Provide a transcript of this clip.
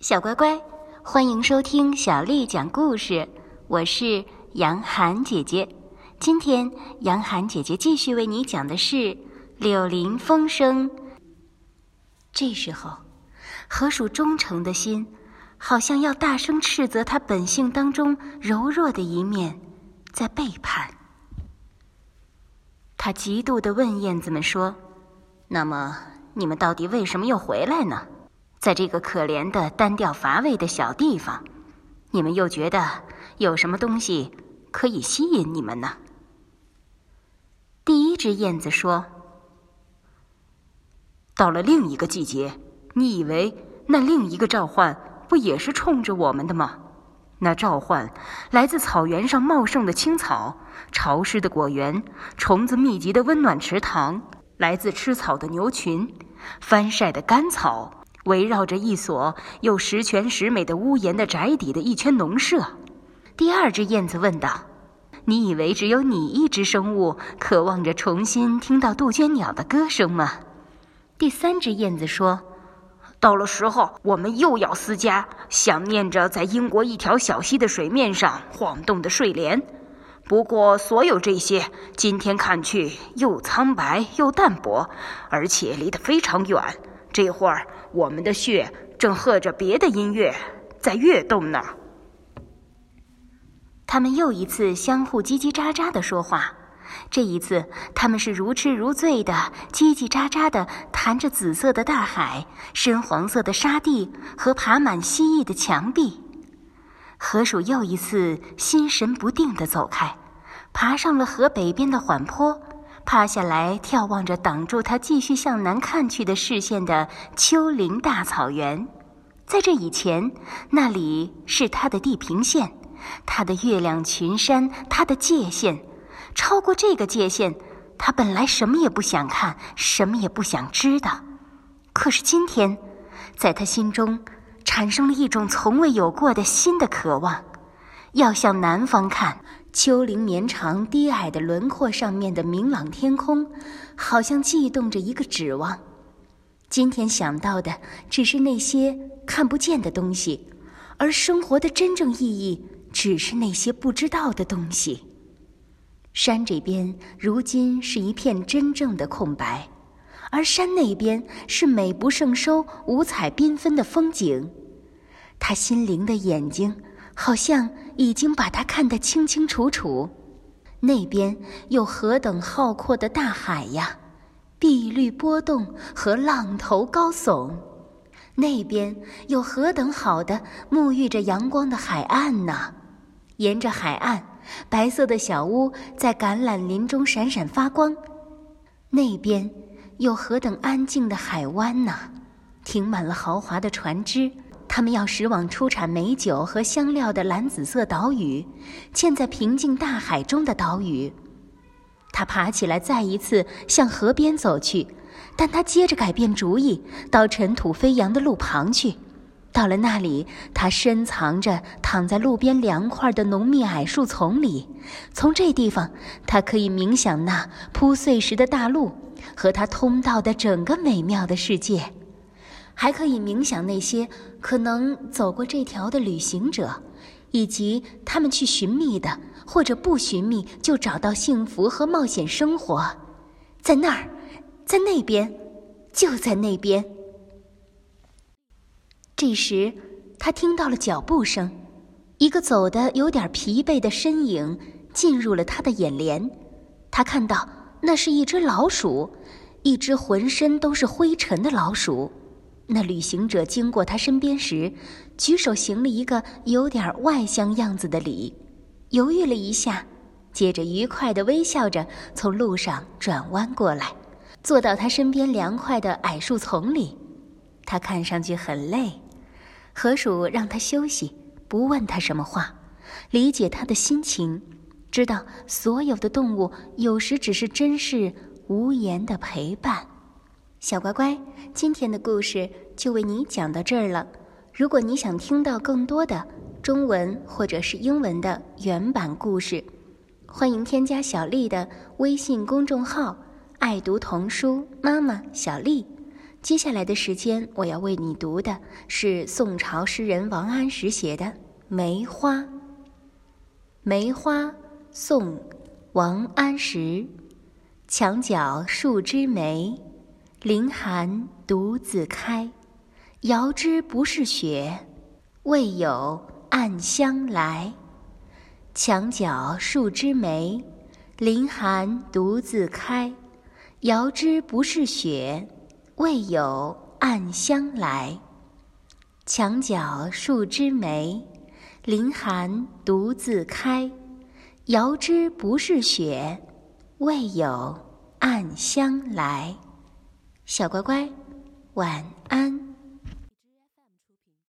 小乖乖，欢迎收听小丽讲故事。我是杨涵姐姐。今天，杨涵姐姐继续为你讲的是《柳林风声》。这时候，河鼠忠诚的心，好像要大声斥责他本性当中柔弱的一面，在背叛。他嫉妒的问燕子们说：“那么，你们到底为什么又回来呢？在这个可怜的、单调乏味的小地方，你们又觉得有什么东西可以吸引你们呢？”第一只燕子说：“到了另一个季节，你以为那另一个召唤不也是冲着我们的吗？那召唤来自草原上茂盛的青草。”潮湿的果园，虫子密集的温暖池塘，来自吃草的牛群，翻晒的干草，围绕着一所有十全十美的屋檐的宅邸的一圈农舍。第二只燕子问道：“你以为只有你一只生物渴望着重新听到杜鹃鸟的歌声吗？”第三只燕子说：“到了时候，我们又要思家，想念着在英国一条小溪的水面上晃动的睡莲。”不过，所有这些今天看去又苍白又淡薄，而且离得非常远。这会儿，我们的血正和着别的音乐在跃动呢。他们又一次相互叽叽喳喳地说话，这一次他们是如痴如醉的叽叽喳喳地谈着紫色的大海、深黄色的沙地和爬满蜥蜴的墙壁。河鼠又一次心神不定地走开，爬上了河北边的缓坡，趴下来眺望着挡住他继续向南看去的视线的丘陵大草原。在这以前，那里是他的地平线，他的月亮群山，他的界限。超过这个界限，他本来什么也不想看，什么也不想知道。可是今天，在他心中。产生了一种从未有过的新的渴望，要向南方看。丘陵绵长低矮的轮廓上面的明朗天空，好像悸动着一个指望。今天想到的只是那些看不见的东西，而生活的真正意义只是那些不知道的东西。山这边如今是一片真正的空白。而山那边是美不胜收、五彩缤纷的风景，他心灵的眼睛好像已经把它看得清清楚楚。那边有何等浩阔的大海呀，碧绿波动和浪头高耸；那边有何等好的沐浴着阳光的海岸呢！沿着海岸，白色的小屋在橄榄林中闪闪发光。那边。有何等安静的海湾呢？停满了豪华的船只，他们要驶往出产美酒和香料的蓝紫色岛屿，嵌在平静大海中的岛屿。他爬起来，再一次向河边走去，但他接着改变主意，到尘土飞扬的路旁去。到了那里，他深藏着，躺在路边凉快的浓密矮树丛里。从这地方，他可以冥想那铺碎石的大陆。和他通道的整个美妙的世界，还可以冥想那些可能走过这条的旅行者，以及他们去寻觅的，或者不寻觅就找到幸福和冒险生活，在那儿，在那边，就在那边。这时，他听到了脚步声，一个走得有点疲惫的身影进入了他的眼帘，他看到。那是一只老鼠，一只浑身都是灰尘的老鼠。那旅行者经过他身边时，举手行了一个有点外乡样子的礼，犹豫了一下，接着愉快地微笑着从路上转弯过来，坐到他身边凉快的矮树丛里。他看上去很累，河鼠让他休息，不问他什么话，理解他的心情。知道所有的动物有时只是真是无言的陪伴，小乖乖，今天的故事就为你讲到这儿了。如果你想听到更多的中文或者是英文的原版故事，欢迎添加小丽的微信公众号“爱读童书妈妈小丽”。接下来的时间，我要为你读的是宋朝诗人王安石写的《梅花》。《梅花》宋·王安石。墙角数枝梅，凌寒独自开。遥知不是雪，为有暗香来。墙角数枝梅，凌寒独自开。遥知不是雪，为有暗香来。墙角数枝梅，凌寒独自开。遥知不是雪。为有暗香来，小乖乖，晚安。